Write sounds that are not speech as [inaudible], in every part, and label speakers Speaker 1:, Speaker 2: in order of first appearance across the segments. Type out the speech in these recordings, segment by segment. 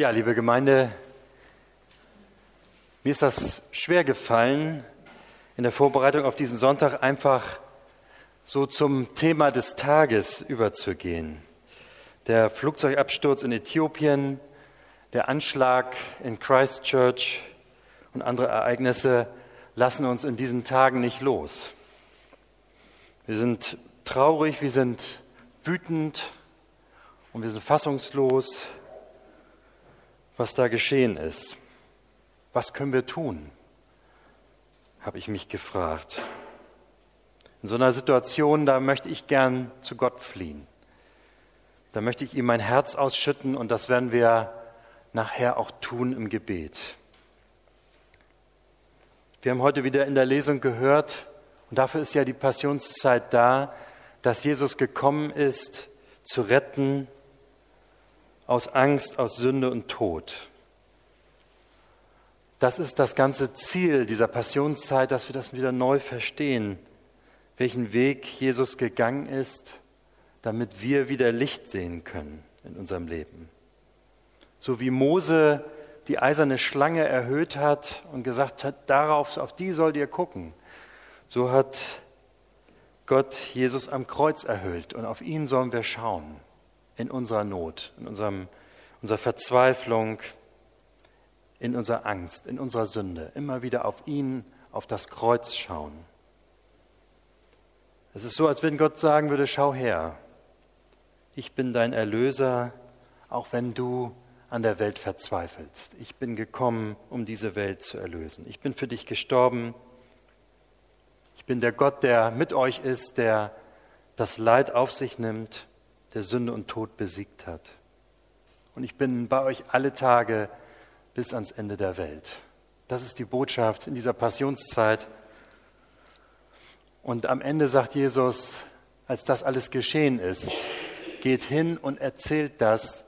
Speaker 1: Ja, liebe Gemeinde, mir ist das schwer gefallen, in der Vorbereitung auf diesen Sonntag einfach so zum Thema des Tages überzugehen. Der Flugzeugabsturz in Äthiopien, der Anschlag in Christchurch und andere Ereignisse lassen uns in diesen Tagen nicht los. Wir sind traurig, wir sind wütend und wir sind fassungslos, was da geschehen ist. Was können wir tun? habe ich mich gefragt. In so einer Situation, da möchte ich gern zu Gott fliehen. Da möchte ich ihm mein Herz ausschütten und das werden wir nachher auch tun im Gebet. Wir haben heute wieder in der Lesung gehört, und dafür ist ja die Passionszeit da, dass Jesus gekommen ist, zu retten aus Angst, aus Sünde und Tod. Das ist das ganze Ziel dieser Passionszeit, dass wir das wieder neu verstehen, welchen Weg Jesus gegangen ist, damit wir wieder Licht sehen können in unserem Leben. So wie Mose die eiserne Schlange erhöht hat und gesagt hat, darauf, auf die sollt ihr gucken, so hat Gott Jesus am Kreuz erhöht und auf ihn sollen wir schauen in unserer Not, in unserem, unserer Verzweiflung, in unserer Angst, in unserer Sünde. Immer wieder auf ihn, auf das Kreuz schauen. Es ist so, als wenn Gott sagen würde, schau her, ich bin dein Erlöser, auch wenn du an der Welt verzweifelst. Ich bin gekommen, um diese Welt zu erlösen. Ich bin für dich gestorben. Ich bin der Gott, der mit euch ist, der das Leid auf sich nimmt, der Sünde und Tod besiegt hat. Und ich bin bei euch alle Tage bis ans Ende der Welt. Das ist die Botschaft in dieser Passionszeit. Und am Ende sagt Jesus, als das alles geschehen ist, geht hin und erzählt das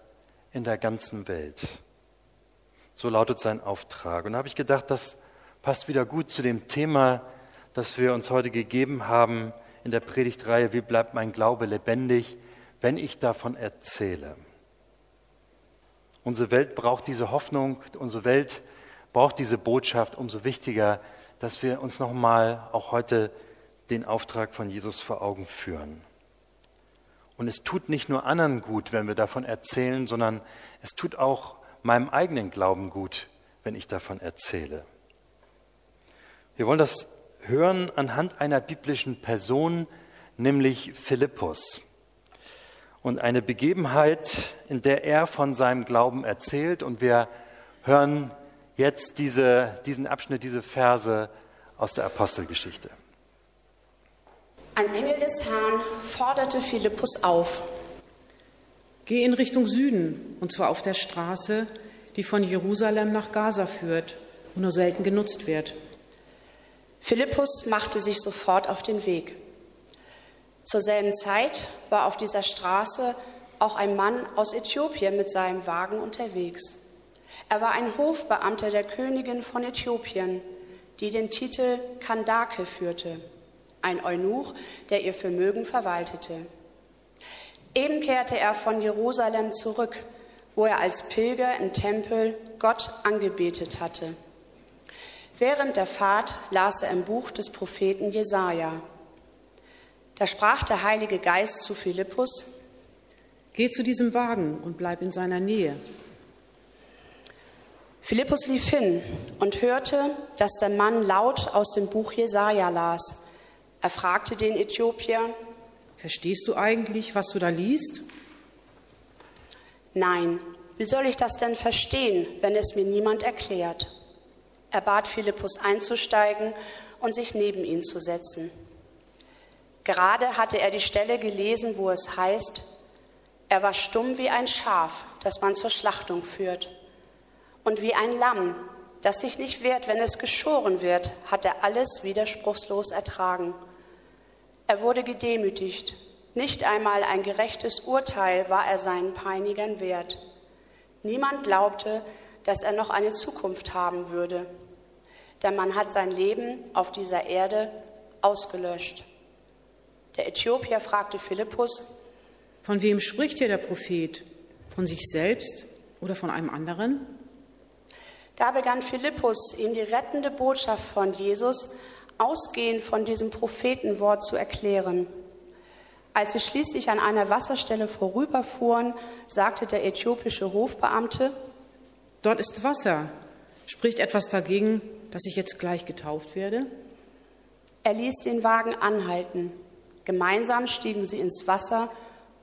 Speaker 1: in der ganzen Welt. So lautet sein Auftrag. Und da habe ich gedacht, das passt wieder gut zu dem Thema, das wir uns heute gegeben haben in der Predigtreihe, wie bleibt mein Glaube lebendig, wenn ich davon erzähle. Unsere Welt braucht diese Hoffnung, unsere Welt braucht diese Botschaft, umso wichtiger, dass wir uns nochmal auch heute den Auftrag von Jesus vor Augen führen. Und es tut nicht nur anderen gut, wenn wir davon erzählen, sondern es tut auch meinem eigenen Glauben gut, wenn ich davon erzähle. Wir wollen das hören anhand einer biblischen Person, nämlich Philippus. Und eine Begebenheit, in der er von seinem Glauben erzählt. Und wir hören jetzt diese, diesen Abschnitt, diese Verse aus der Apostelgeschichte.
Speaker 2: Ein Engel des Herrn forderte Philippus auf.
Speaker 3: Geh in Richtung Süden, und zwar auf der Straße, die von Jerusalem nach Gaza führt und nur selten genutzt wird.
Speaker 2: Philippus machte sich sofort auf den Weg. Zur selben Zeit war auf dieser Straße auch ein Mann aus Äthiopien mit seinem Wagen unterwegs. Er war ein Hofbeamter der Königin von Äthiopien, die den Titel Kandake führte ein Eunuch, der ihr Vermögen verwaltete. Eben kehrte er von Jerusalem zurück, wo er als Pilger im Tempel Gott angebetet hatte. Während der Fahrt las er im Buch des Propheten Jesaja. Da sprach der Heilige Geist zu Philippus:
Speaker 3: Geh zu diesem Wagen und bleib in seiner Nähe.
Speaker 2: Philippus lief hin und hörte, dass der Mann laut aus dem Buch Jesaja las. Er fragte den Äthiopier,
Speaker 3: Verstehst du eigentlich, was du da liest?
Speaker 2: Nein, wie soll ich das denn verstehen, wenn es mir niemand erklärt? Er bat Philippus einzusteigen und sich neben ihn zu setzen. Gerade hatte er die Stelle gelesen, wo es heißt, er war stumm wie ein Schaf, das man zur Schlachtung führt, und wie ein Lamm, das sich nicht wehrt, wenn es geschoren wird, hat er alles widerspruchslos ertragen. Er wurde gedemütigt. Nicht einmal ein gerechtes Urteil war er seinen Peinigern wert. Niemand glaubte, dass er noch eine Zukunft haben würde. Denn man hat sein Leben auf dieser Erde ausgelöscht. Der Äthiopier fragte Philippus,
Speaker 3: Von wem spricht hier der Prophet? Von sich selbst oder von einem anderen?
Speaker 2: Da begann Philippus, ihm die rettende Botschaft von Jesus ausgehend von diesem Prophetenwort zu erklären. Als sie schließlich an einer Wasserstelle vorüberfuhren, sagte der äthiopische Hofbeamte,
Speaker 3: Dort ist Wasser. Spricht etwas dagegen, dass ich jetzt gleich getauft werde?
Speaker 2: Er ließ den Wagen anhalten. Gemeinsam stiegen sie ins Wasser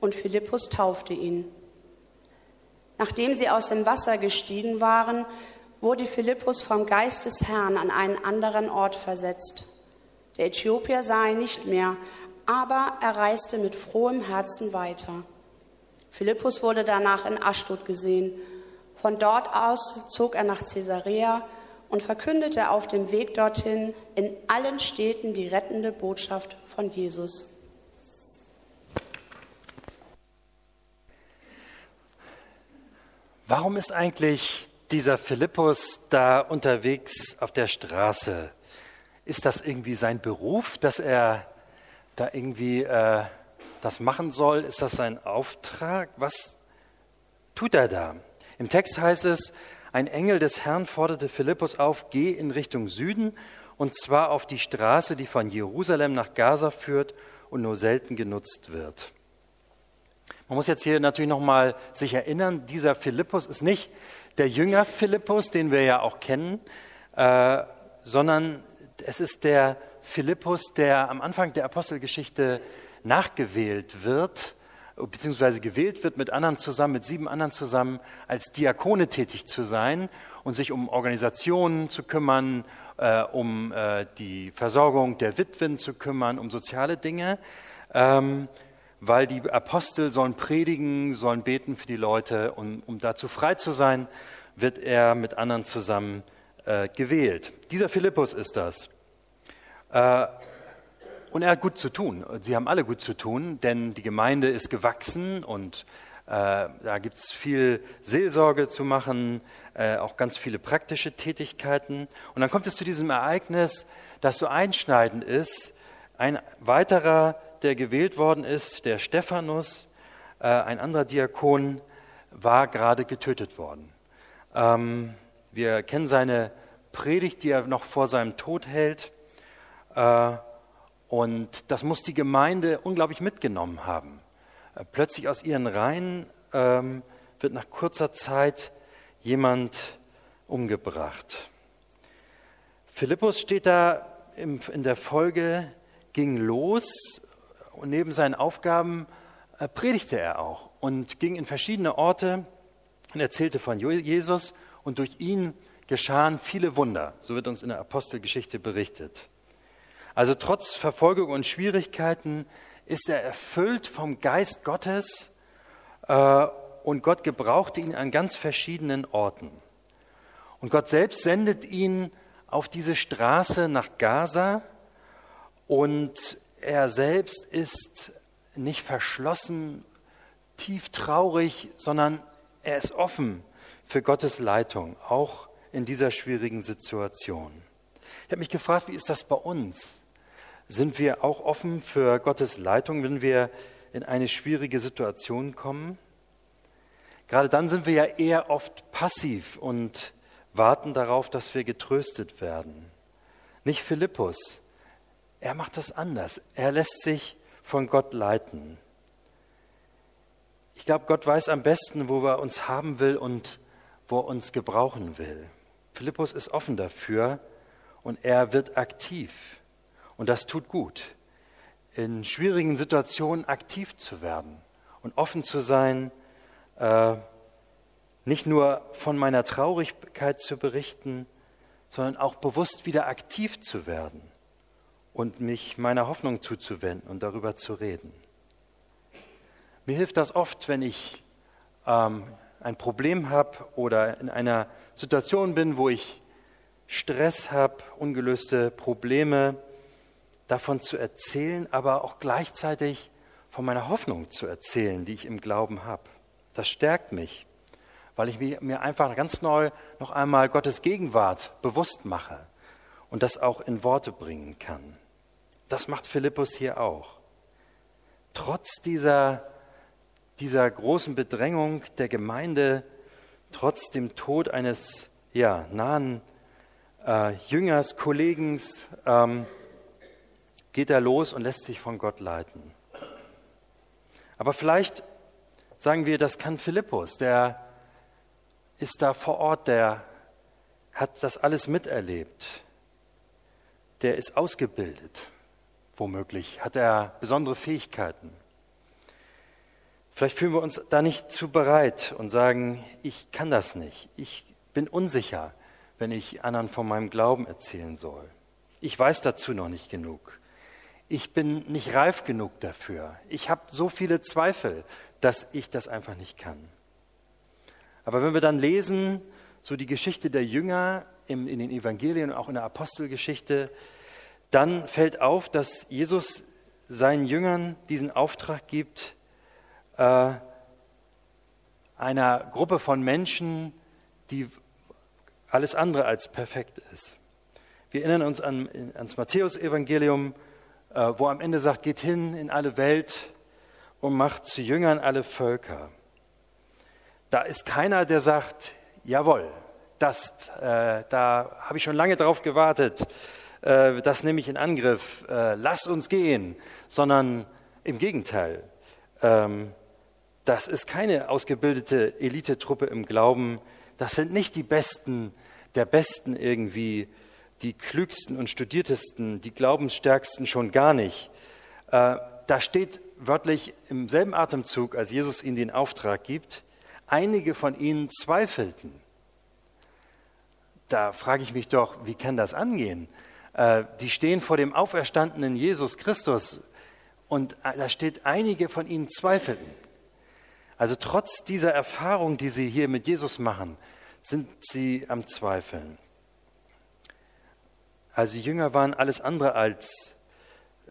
Speaker 2: und Philippus taufte ihn. Nachdem sie aus dem Wasser gestiegen waren, wurde Philippus vom Geist des Herrn an einen anderen Ort versetzt. Der Äthiopier sah ihn nicht mehr, aber er reiste mit frohem Herzen weiter. Philippus wurde danach in Aschdod gesehen. Von dort aus zog er nach Caesarea und verkündete auf dem Weg dorthin in allen Städten die rettende Botschaft von Jesus.
Speaker 1: Warum ist eigentlich dieser Philippus da unterwegs auf der Straße? Ist das irgendwie sein Beruf, dass er da irgendwie äh, das machen soll? Ist das sein Auftrag? Was tut er da? Im Text heißt es, ein Engel des Herrn forderte Philippus auf, geh in Richtung Süden, und zwar auf die Straße, die von Jerusalem nach Gaza führt und nur selten genutzt wird. Man muss jetzt hier natürlich nochmal sich erinnern, dieser Philippus ist nicht der Jünger Philippus, den wir ja auch kennen, äh, sondern es ist der Philippus, der am Anfang der Apostelgeschichte nachgewählt wird, beziehungsweise gewählt wird, mit anderen zusammen, mit sieben anderen zusammen, als Diakone tätig zu sein und sich um Organisationen zu kümmern, äh, um äh, die Versorgung der Witwen zu kümmern, um soziale Dinge, ähm, weil die Apostel sollen predigen, sollen beten für die Leute und um dazu frei zu sein, wird er mit anderen zusammen äh, gewählt. Dieser Philippus ist das. Äh, und er hat gut zu tun. Sie haben alle gut zu tun, denn die Gemeinde ist gewachsen und äh, da gibt es viel Seelsorge zu machen, äh, auch ganz viele praktische Tätigkeiten. Und dann kommt es zu diesem Ereignis, das so einschneidend ist. Ein weiterer, der gewählt worden ist, der Stephanus, äh, ein anderer Diakon, war gerade getötet worden. Ähm, wir kennen seine Predigt, die er noch vor seinem Tod hält. Äh, und das muss die Gemeinde unglaublich mitgenommen haben. Äh, plötzlich aus ihren Reihen ähm, wird nach kurzer Zeit jemand umgebracht. Philippus steht da in der Folge, ging los und neben seinen Aufgaben äh, predigte er auch und ging in verschiedene Orte und erzählte von Jesus und durch ihn geschahen viele Wunder. So wird uns in der Apostelgeschichte berichtet. Also trotz Verfolgung und Schwierigkeiten ist er erfüllt vom Geist Gottes äh, und Gott gebrauchte ihn an ganz verschiedenen Orten. Und Gott selbst sendet ihn auf diese Straße nach Gaza und er selbst ist nicht verschlossen, tief traurig, sondern er ist offen für Gottes Leitung, auch in dieser schwierigen Situation. Ich habe mich gefragt, wie ist das bei uns? Sind wir auch offen für Gottes Leitung, wenn wir in eine schwierige Situation kommen? Gerade dann sind wir ja eher oft passiv und warten darauf, dass wir getröstet werden. Nicht Philippus. Er macht das anders. Er lässt sich von Gott leiten. Ich glaube, Gott weiß am besten, wo er uns haben will und wo er uns gebrauchen will. Philippus ist offen dafür und er wird aktiv. Und das tut gut, in schwierigen Situationen aktiv zu werden und offen zu sein, äh, nicht nur von meiner Traurigkeit zu berichten, sondern auch bewusst wieder aktiv zu werden und mich meiner Hoffnung zuzuwenden und darüber zu reden. Mir hilft das oft, wenn ich ähm, ein Problem habe oder in einer Situation bin, wo ich Stress habe, ungelöste Probleme, davon zu erzählen, aber auch gleichzeitig von meiner Hoffnung zu erzählen, die ich im Glauben habe. Das stärkt mich, weil ich mir einfach ganz neu noch einmal Gottes Gegenwart bewusst mache und das auch in Worte bringen kann. Das macht Philippus hier auch. Trotz dieser, dieser großen Bedrängung der Gemeinde trotz dem Tod eines ja, nahen äh, Jüngers, Kollegens, ähm, geht er los und lässt sich von Gott leiten. Aber vielleicht sagen wir, das kann Philippus, der ist da vor Ort, der hat das alles miterlebt, der ist ausgebildet, womöglich, hat er besondere Fähigkeiten. Vielleicht fühlen wir uns da nicht zu bereit und sagen, ich kann das nicht, ich bin unsicher, wenn ich anderen von meinem Glauben erzählen soll. Ich weiß dazu noch nicht genug. Ich bin nicht reif genug dafür. Ich habe so viele Zweifel, dass ich das einfach nicht kann. Aber wenn wir dann lesen, so die Geschichte der Jünger im, in den Evangelien und auch in der Apostelgeschichte, dann fällt auf, dass Jesus seinen Jüngern diesen Auftrag gibt, äh, einer Gruppe von Menschen, die alles andere als perfekt ist. Wir erinnern uns an, ans Matthäusevangelium, äh, wo am Ende sagt, geht hin in alle Welt und macht zu Jüngern alle Völker. Da ist keiner, der sagt, jawohl, das, äh, da habe ich schon lange drauf gewartet, äh, das nehme ich in Angriff, äh, lass uns gehen, sondern im Gegenteil. Ähm, das ist keine ausgebildete Elitetruppe im Glauben. Das sind nicht die Besten der Besten irgendwie, die klügsten und studiertesten, die glaubensstärksten schon gar nicht. Äh, da steht wörtlich im selben Atemzug, als Jesus ihnen den Auftrag gibt, einige von ihnen zweifelten. Da frage ich mich doch, wie kann das angehen? Äh, die stehen vor dem auferstandenen Jesus Christus und äh, da steht, einige von ihnen zweifelten. Also trotz dieser Erfahrung, die sie hier mit Jesus machen, sind sie am Zweifeln. Also die Jünger waren alles andere als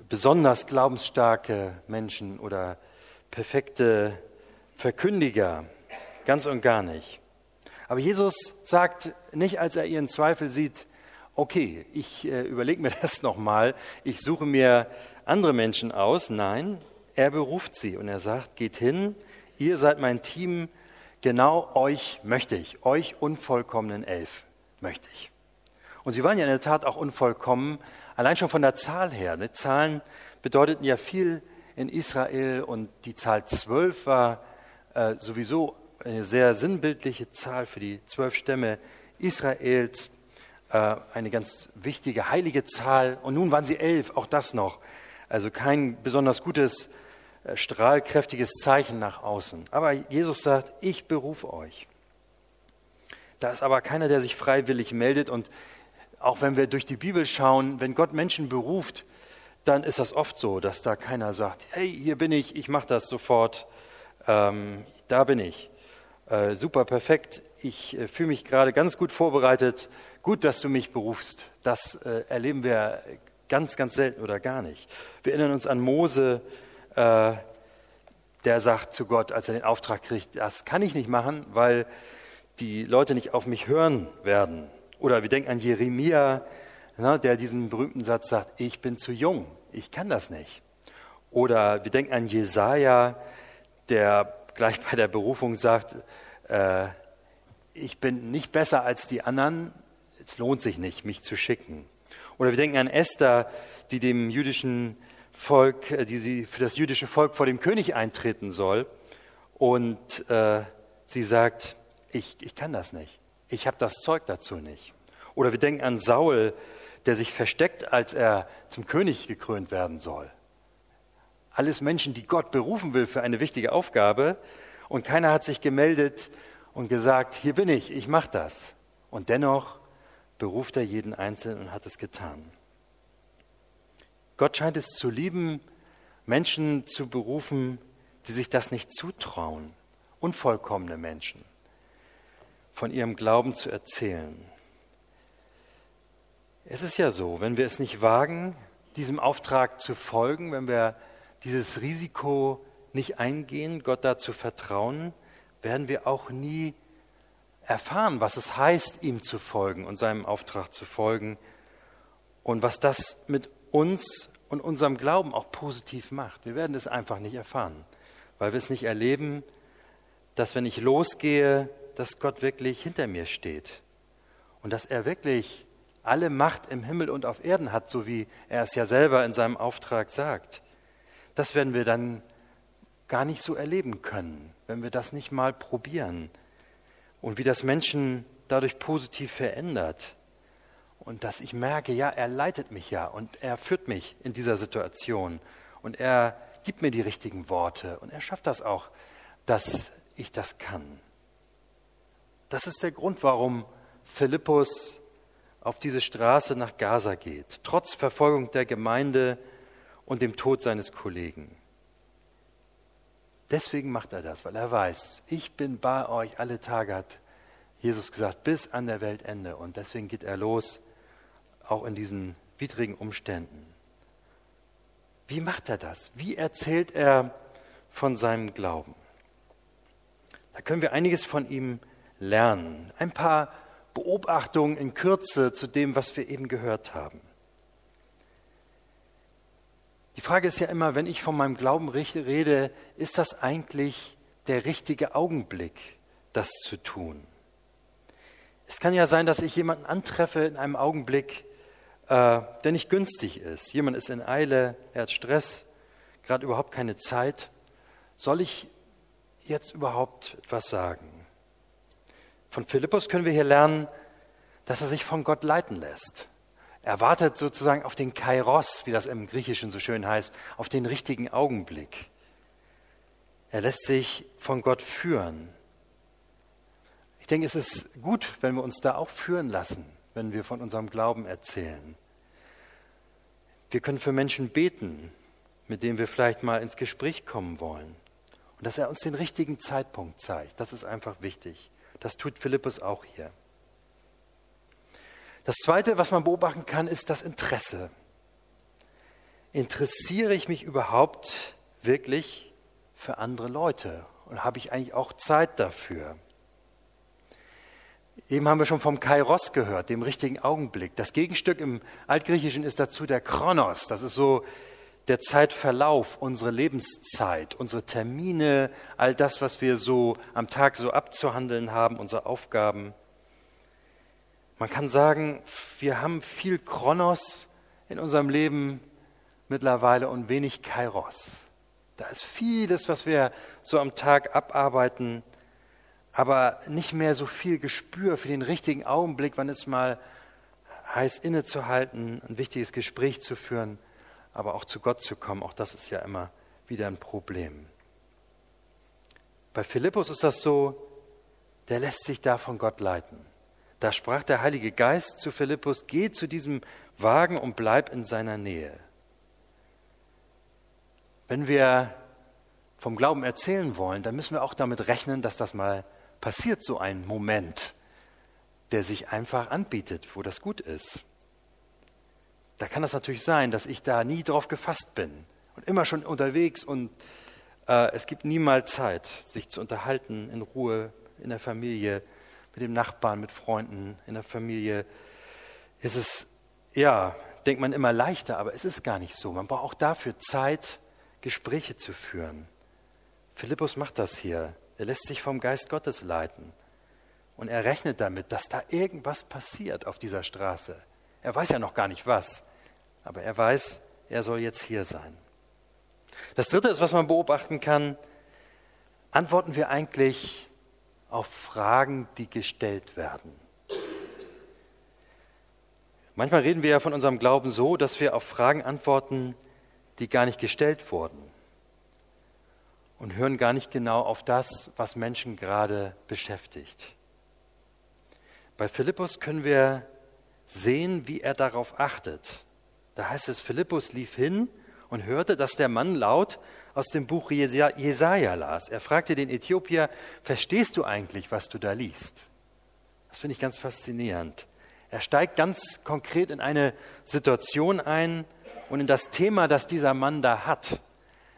Speaker 1: besonders glaubensstarke Menschen oder perfekte Verkündiger, ganz und gar nicht. Aber Jesus sagt nicht, als er ihren Zweifel sieht, okay, ich äh, überlege mir [laughs] das nochmal, ich suche mir andere Menschen aus. Nein, er beruft sie und er sagt, geht hin, ihr seid mein Team, genau euch möchte ich, euch unvollkommenen elf möchte ich. Und sie waren ja in der Tat auch unvollkommen, allein schon von der Zahl her. Ne? Zahlen bedeuteten ja viel in Israel und die Zahl zwölf war äh, sowieso eine sehr sinnbildliche Zahl für die zwölf Stämme Israels, äh, eine ganz wichtige heilige Zahl. Und nun waren sie elf, auch das noch. Also kein besonders gutes äh, strahlkräftiges Zeichen nach außen. Aber Jesus sagt, ich berufe euch. Da ist aber keiner, der sich freiwillig meldet. Und auch wenn wir durch die Bibel schauen, wenn Gott Menschen beruft, dann ist das oft so, dass da keiner sagt, hey, hier bin ich, ich mache das sofort, ähm, da bin ich. Äh, super, perfekt, ich äh, fühle mich gerade ganz gut vorbereitet, gut, dass du mich berufst. Das äh, erleben wir ganz, ganz selten oder gar nicht. Wir erinnern uns an Mose, äh, der sagt zu Gott, als er den Auftrag kriegt, das kann ich nicht machen, weil die Leute nicht auf mich hören werden. Oder wir denken an Jeremia, ne, der diesen berühmten Satz sagt, ich bin zu jung, ich kann das nicht. Oder wir denken an Jesaja, der gleich bei der Berufung sagt, äh, ich bin nicht besser als die anderen, es lohnt sich nicht, mich zu schicken. Oder wir denken an Esther, die dem jüdischen Volk, äh, die sie für das jüdische Volk vor dem König eintreten soll. Und äh, sie sagt, ich, ich kann das nicht. Ich habe das Zeug dazu nicht. Oder wir denken an Saul, der sich versteckt, als er zum König gekrönt werden soll. Alles Menschen, die Gott berufen will für eine wichtige Aufgabe. Und keiner hat sich gemeldet und gesagt, hier bin ich, ich mache das. Und dennoch beruft er jeden Einzelnen und hat es getan. Gott scheint es zu lieben, Menschen zu berufen, die sich das nicht zutrauen, unvollkommene Menschen, von ihrem Glauben zu erzählen. Es ist ja so, wenn wir es nicht wagen, diesem Auftrag zu folgen, wenn wir dieses Risiko nicht eingehen, Gott dazu vertrauen, werden wir auch nie erfahren, was es heißt, ihm zu folgen und seinem Auftrag zu folgen und was das mit uns und unserem Glauben auch positiv macht. Wir werden es einfach nicht erfahren, weil wir es nicht erleben, dass wenn ich losgehe, dass Gott wirklich hinter mir steht und dass er wirklich alle Macht im Himmel und auf Erden hat, so wie er es ja selber in seinem Auftrag sagt. Das werden wir dann gar nicht so erleben können, wenn wir das nicht mal probieren. Und wie das Menschen dadurch positiv verändert. Und dass ich merke, ja, er leitet mich ja und er führt mich in dieser Situation. Und er gibt mir die richtigen Worte. Und er schafft das auch, dass ich das kann. Das ist der Grund, warum Philippus auf diese Straße nach Gaza geht, trotz Verfolgung der Gemeinde und dem Tod seines Kollegen. Deswegen macht er das, weil er weiß, ich bin bei euch alle Tage, hat Jesus gesagt, bis an der Weltende. Und deswegen geht er los, auch in diesen widrigen Umständen. Wie macht er das? Wie erzählt er von seinem Glauben? Da können wir einiges von ihm lernen. Ein paar Beobachtungen in Kürze zu dem, was wir eben gehört haben. Die Frage ist ja immer, wenn ich von meinem Glauben rede, ist das eigentlich der richtige Augenblick, das zu tun? Es kann ja sein, dass ich jemanden antreffe in einem Augenblick, äh, der nicht günstig ist. Jemand ist in Eile, er hat Stress, gerade überhaupt keine Zeit. Soll ich jetzt überhaupt etwas sagen? Von Philippus können wir hier lernen, dass er sich von Gott leiten lässt. Er wartet sozusagen auf den Kairos, wie das im Griechischen so schön heißt, auf den richtigen Augenblick. Er lässt sich von Gott führen. Ich denke, es ist gut, wenn wir uns da auch führen lassen, wenn wir von unserem Glauben erzählen. Wir können für Menschen beten, mit denen wir vielleicht mal ins Gespräch kommen wollen. Und dass er uns den richtigen Zeitpunkt zeigt, das ist einfach wichtig. Das tut Philippus auch hier. Das Zweite, was man beobachten kann, ist das Interesse. Interessiere ich mich überhaupt wirklich für andere Leute? Und habe ich eigentlich auch Zeit dafür? Eben haben wir schon vom Kairos gehört, dem richtigen Augenblick. Das Gegenstück im Altgriechischen ist dazu der Chronos. Das ist so der Zeitverlauf, unsere Lebenszeit, unsere Termine, all das, was wir so am Tag so abzuhandeln haben, unsere Aufgaben. Man kann sagen, wir haben viel Chronos in unserem Leben mittlerweile und wenig Kairos. Da ist vieles, was wir so am Tag abarbeiten, aber nicht mehr so viel Gespür für den richtigen Augenblick, wann es mal heißt, innezuhalten, ein wichtiges Gespräch zu führen aber auch zu Gott zu kommen, auch das ist ja immer wieder ein Problem. Bei Philippus ist das so, der lässt sich da von Gott leiten. Da sprach der Heilige Geist zu Philippus, geh zu diesem Wagen und bleib in seiner Nähe. Wenn wir vom Glauben erzählen wollen, dann müssen wir auch damit rechnen, dass das mal passiert, so ein Moment, der sich einfach anbietet, wo das gut ist da kann das natürlich sein, dass ich da nie drauf gefasst bin und immer schon unterwegs und äh, es gibt niemals Zeit, sich zu unterhalten in Ruhe in der Familie, mit dem Nachbarn, mit Freunden in der Familie. Ist es, ja, denkt man immer leichter, aber es ist gar nicht so. Man braucht auch dafür Zeit, Gespräche zu führen. Philippus macht das hier. Er lässt sich vom Geist Gottes leiten. Und er rechnet damit, dass da irgendwas passiert auf dieser Straße. Er weiß ja noch gar nicht was aber er weiß, er soll jetzt hier sein. Das Dritte ist, was man beobachten kann, antworten wir eigentlich auf Fragen, die gestellt werden. Manchmal reden wir ja von unserem Glauben so, dass wir auf Fragen antworten, die gar nicht gestellt wurden und hören gar nicht genau auf das, was Menschen gerade beschäftigt. Bei Philippus können wir sehen, wie er darauf achtet. Da heißt es, Philippus lief hin und hörte, dass der Mann laut aus dem Buch Jesaja las. Er fragte den Äthiopier, verstehst du eigentlich, was du da liest? Das finde ich ganz faszinierend. Er steigt ganz konkret in eine Situation ein und in das Thema, das dieser Mann da hat.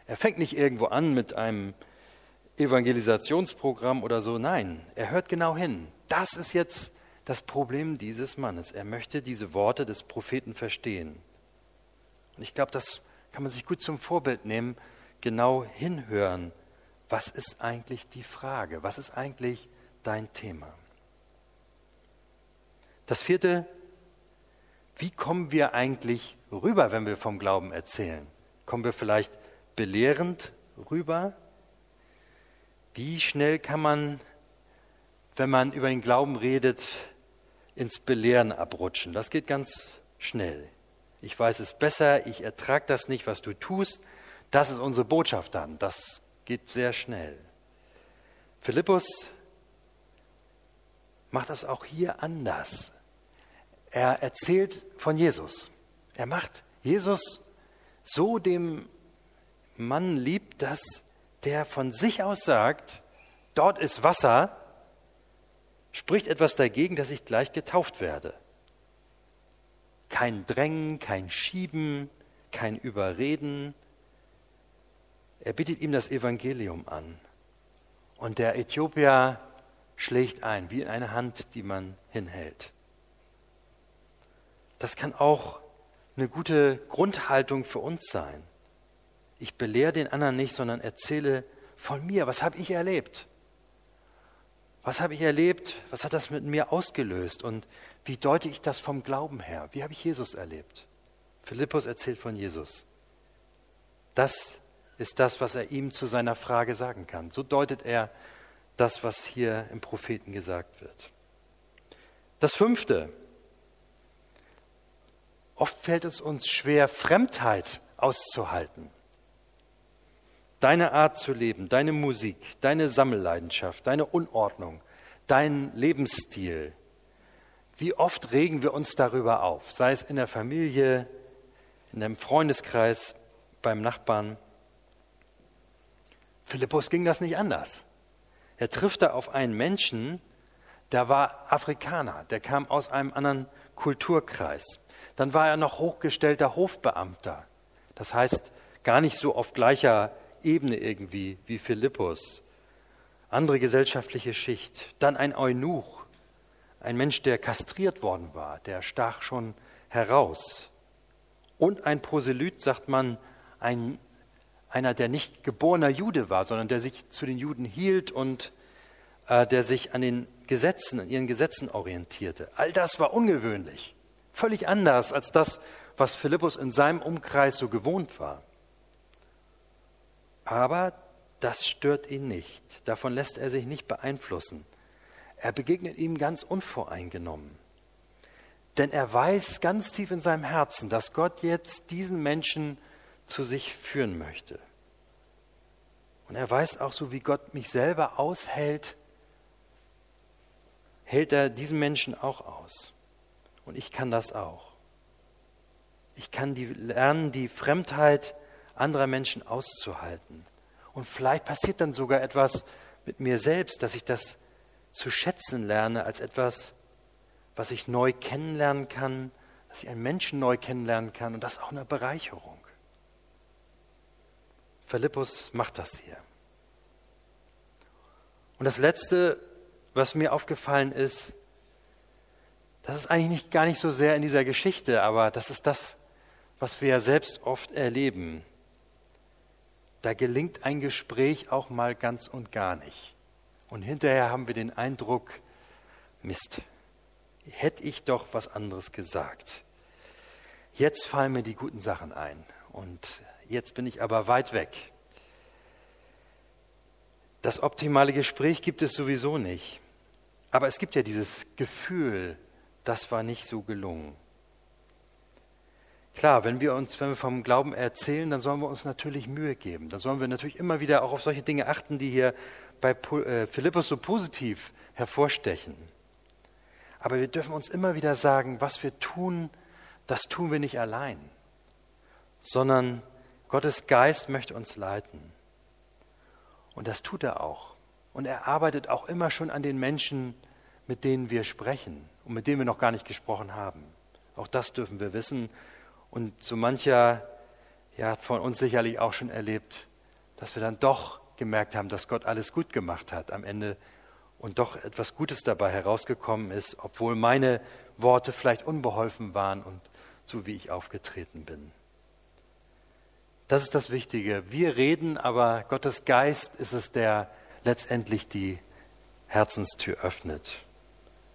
Speaker 1: Er fängt nicht irgendwo an mit einem Evangelisationsprogramm oder so. Nein, er hört genau hin. Das ist jetzt das Problem dieses Mannes. Er möchte diese Worte des Propheten verstehen. Und ich glaube, das kann man sich gut zum Vorbild nehmen, genau hinhören. Was ist eigentlich die Frage? Was ist eigentlich dein Thema. Das vierte, wie kommen wir eigentlich rüber, wenn wir vom Glauben erzählen? Kommen wir vielleicht belehrend rüber? Wie schnell kann man, wenn man über den Glauben redet, ins Belehren abrutschen? Das geht ganz schnell. Ich weiß es besser, ich ertrage das nicht, was du tust. Das ist unsere Botschaft dann. Das geht sehr schnell. Philippus macht das auch hier anders. Er erzählt von Jesus. Er macht Jesus so dem Mann lieb, dass der von sich aus sagt, dort ist Wasser, spricht etwas dagegen, dass ich gleich getauft werde. Kein Drängen, kein Schieben, kein Überreden. Er bietet ihm das Evangelium an. Und der Äthiopier schlägt ein, wie in eine Hand, die man hinhält. Das kann auch eine gute Grundhaltung für uns sein. Ich belehre den anderen nicht, sondern erzähle von mir, was habe ich erlebt? Was habe ich erlebt? Was hat das mit mir ausgelöst? Und wie deute ich das vom Glauben her? Wie habe ich Jesus erlebt? Philippus erzählt von Jesus. Das ist das, was er ihm zu seiner Frage sagen kann. So deutet er das, was hier im Propheten gesagt wird. Das fünfte. Oft fällt es uns schwer, Fremdheit auszuhalten. Deine Art zu leben, deine Musik, deine Sammelleidenschaft, deine Unordnung, dein Lebensstil. Wie oft regen wir uns darüber auf, sei es in der Familie, in einem Freundeskreis, beim Nachbarn. Philippus ging das nicht anders. Er trifft da auf einen Menschen, der war Afrikaner, der kam aus einem anderen Kulturkreis. Dann war er noch hochgestellter Hofbeamter. Das heißt, gar nicht so auf gleicher Ebene irgendwie wie Philippus. Andere gesellschaftliche Schicht. Dann ein Eunuch, ein Mensch, der kastriert worden war, der stach schon heraus. Und ein Proselyt, sagt man, ein einer, der nicht geborener Jude war, sondern der sich zu den Juden hielt und äh, der sich an den Gesetzen, an ihren Gesetzen orientierte. All das war ungewöhnlich, völlig anders als das, was Philippus in seinem Umkreis so gewohnt war. Aber das stört ihn nicht. Davon lässt er sich nicht beeinflussen. Er begegnet ihm ganz unvoreingenommen. Denn er weiß ganz tief in seinem Herzen, dass Gott jetzt diesen Menschen zu sich führen möchte. Und er weiß auch, so wie Gott mich selber aushält, hält er diesen Menschen auch aus. Und ich kann das auch. Ich kann die, lernen, die Fremdheit anderer Menschen auszuhalten. Und vielleicht passiert dann sogar etwas mit mir selbst, dass ich das zu schätzen lerne als etwas, was ich neu kennenlernen kann, dass ich einen Menschen neu kennenlernen kann. Und das ist auch eine Bereicherung. Philippus macht das hier. Und das Letzte, was mir aufgefallen ist, das ist eigentlich nicht, gar nicht so sehr in dieser Geschichte, aber das ist das, was wir ja selbst oft erleben. Da gelingt ein Gespräch auch mal ganz und gar nicht. Und hinterher haben wir den Eindruck, Mist, hätte ich doch was anderes gesagt. Jetzt fallen mir die guten Sachen ein. Und jetzt bin ich aber weit weg. Das optimale Gespräch gibt es sowieso nicht. Aber es gibt ja dieses Gefühl, das war nicht so gelungen. Klar, wenn wir uns, wenn wir vom Glauben erzählen, dann sollen wir uns natürlich Mühe geben. Dann sollen wir natürlich immer wieder auch auf solche Dinge achten, die hier bei äh, Philippus so positiv hervorstechen. Aber wir dürfen uns immer wieder sagen, was wir tun, das tun wir nicht allein, sondern Gottes Geist möchte uns leiten. Und das tut er auch. Und er arbeitet auch immer schon an den Menschen, mit denen wir sprechen und mit denen wir noch gar nicht gesprochen haben. Auch das dürfen wir wissen. Und so mancher ja, hat von uns sicherlich auch schon erlebt, dass wir dann doch gemerkt haben, dass Gott alles gut gemacht hat am Ende und doch etwas Gutes dabei herausgekommen ist, obwohl meine Worte vielleicht unbeholfen waren und so wie ich aufgetreten bin. Das ist das Wichtige. Wir reden, aber Gottes Geist ist es, der letztendlich die Herzenstür öffnet.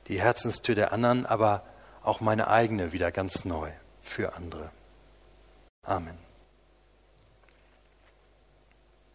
Speaker 1: Die Herzenstür der anderen, aber auch meine eigene wieder ganz neu für andere. Amen.